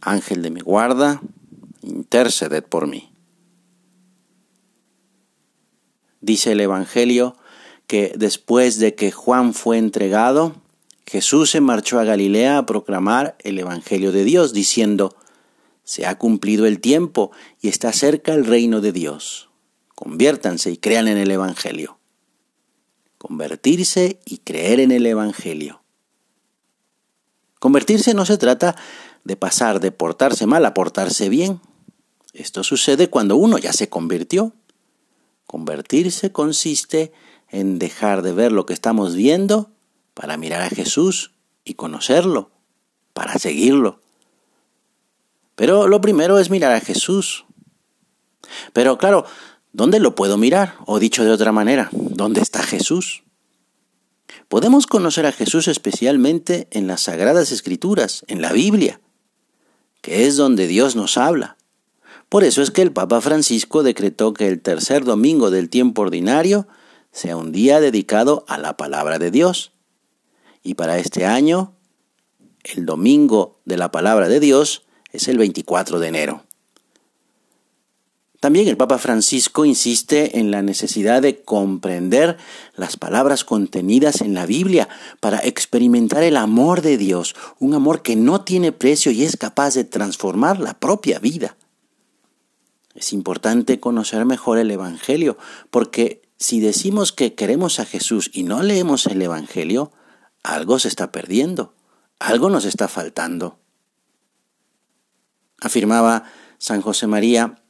Ángel de mi guarda, interceded por mí. Dice el Evangelio que después de que Juan fue entregado, Jesús se marchó a Galilea a proclamar el Evangelio de Dios, diciendo, se ha cumplido el tiempo y está cerca el reino de Dios. Conviértanse y crean en el Evangelio. Convertirse y creer en el Evangelio. Convertirse no se trata de pasar de portarse mal a portarse bien. Esto sucede cuando uno ya se convirtió. Convertirse consiste en dejar de ver lo que estamos viendo para mirar a Jesús y conocerlo, para seguirlo. Pero lo primero es mirar a Jesús. Pero claro, ¿dónde lo puedo mirar? O dicho de otra manera, ¿dónde está Jesús? Podemos conocer a Jesús especialmente en las Sagradas Escrituras, en la Biblia, que es donde Dios nos habla. Por eso es que el Papa Francisco decretó que el tercer domingo del tiempo ordinario sea un día dedicado a la palabra de Dios. Y para este año, el domingo de la palabra de Dios es el 24 de enero. También el Papa Francisco insiste en la necesidad de comprender las palabras contenidas en la Biblia para experimentar el amor de Dios, un amor que no tiene precio y es capaz de transformar la propia vida. Es importante conocer mejor el Evangelio, porque si decimos que queremos a Jesús y no leemos el Evangelio, algo se está perdiendo, algo nos está faltando. Afirmaba San José María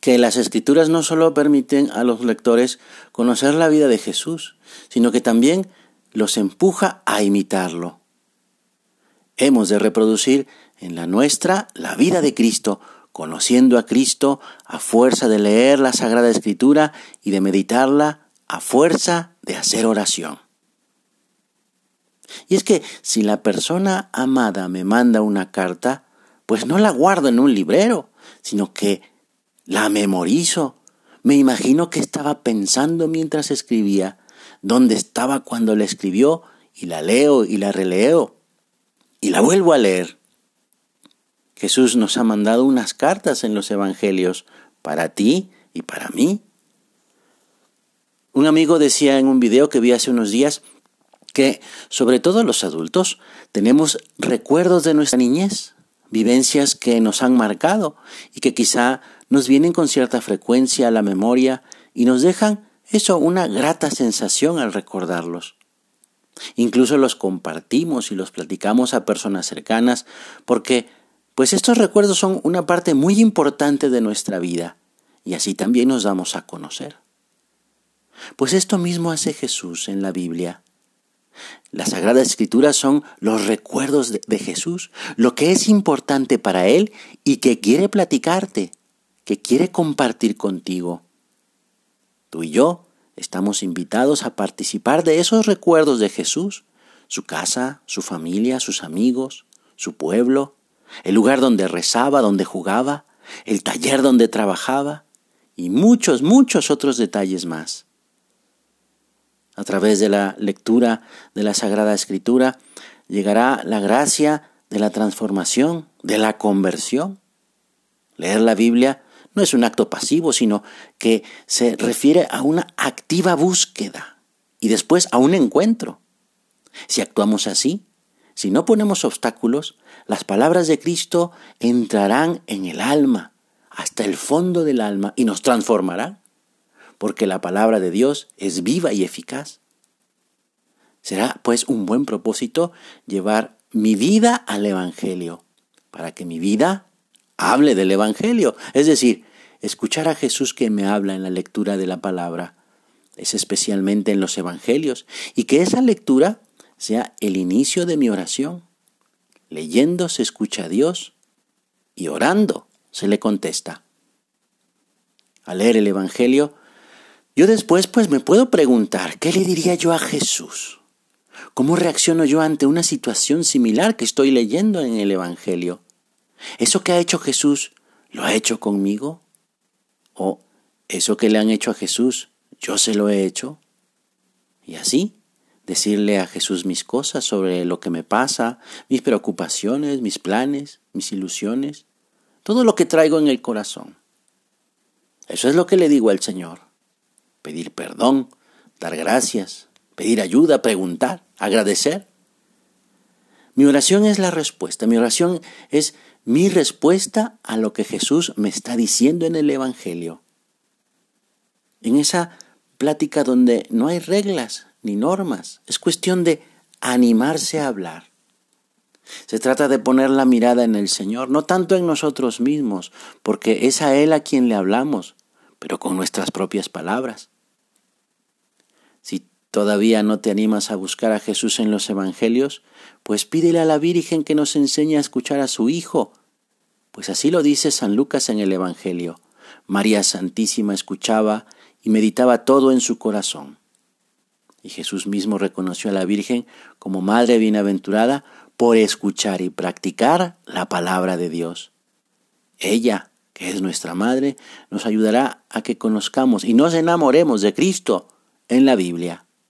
que las escrituras no solo permiten a los lectores conocer la vida de Jesús, sino que también los empuja a imitarlo. Hemos de reproducir en la nuestra la vida de Cristo, conociendo a Cristo a fuerza de leer la Sagrada Escritura y de meditarla a fuerza de hacer oración. Y es que si la persona amada me manda una carta, pues no la guardo en un librero, sino que la memorizo. Me imagino que estaba pensando mientras escribía, dónde estaba cuando la escribió, y la leo y la releo, y la vuelvo a leer. Jesús nos ha mandado unas cartas en los Evangelios para ti y para mí. Un amigo decía en un video que vi hace unos días que, sobre todo los adultos, tenemos recuerdos de nuestra niñez, vivencias que nos han marcado y que quizá nos vienen con cierta frecuencia a la memoria y nos dejan eso, una grata sensación al recordarlos. Incluso los compartimos y los platicamos a personas cercanas porque pues estos recuerdos son una parte muy importante de nuestra vida y así también nos damos a conocer. Pues esto mismo hace Jesús en la Biblia. La Sagrada Escritura son los recuerdos de, Jesús, lo que es importante para Él y que quiere platicarte, que quiere compartir contigo. Tú y yo estamos invitados a participar de esos recuerdos de Jesús, su casa, su familia, sus amigos, su pueblo, el lugar donde rezaba, donde jugaba, el taller donde trabajaba y muchos, muchos otros detalles más a través de la lectura de la Sagrada Escritura, llegará la gracia de la transformación, de la conversión. Leer la Biblia no es un acto pasivo, sino que se refiere a una activa búsqueda y después a un encuentro. Si actuamos así, si no ponemos obstáculos, las palabras de Cristo entrarán en el alma, hasta el fondo del alma, y nos transformarán porque la palabra de Dios es viva y eficaz. Será pues un buen propósito llevar mi vida al Evangelio, para que mi vida hable del Evangelio, es decir, escuchar a Jesús que me habla en la lectura de la palabra, es especialmente en los Evangelios, y que esa lectura sea el inicio de mi oración. Leyendo se escucha a Dios y orando se le contesta. Al leer el Evangelio, yo después pues me puedo preguntar, ¿qué le diría yo a Jesús? ¿Cómo reacciono yo ante una situación similar que estoy leyendo en el Evangelio? ¿Eso que ha hecho Jesús lo ha hecho conmigo? ¿O eso que le han hecho a Jesús yo se lo he hecho? Y así, decirle a Jesús mis cosas sobre lo que me pasa, mis preocupaciones, mis planes, mis ilusiones, todo lo que traigo en el corazón. Eso es lo que le digo al Señor. Pedir perdón, dar gracias, pedir ayuda, preguntar, agradecer. Mi oración es la respuesta, mi oración es mi respuesta a lo que Jesús me está diciendo en el Evangelio. En esa plática donde no hay reglas ni normas, es cuestión de animarse a hablar. Se trata de poner la mirada en el Señor, no tanto en nosotros mismos, porque es a Él a quien le hablamos, pero con nuestras propias palabras. Todavía no te animas a buscar a Jesús en los Evangelios, pues pídele a la Virgen que nos enseñe a escuchar a su Hijo, pues así lo dice San Lucas en el Evangelio. María Santísima escuchaba y meditaba todo en su corazón. Y Jesús mismo reconoció a la Virgen como Madre bienaventurada por escuchar y practicar la palabra de Dios. Ella, que es nuestra Madre, nos ayudará a que conozcamos y nos enamoremos de Cristo en la Biblia,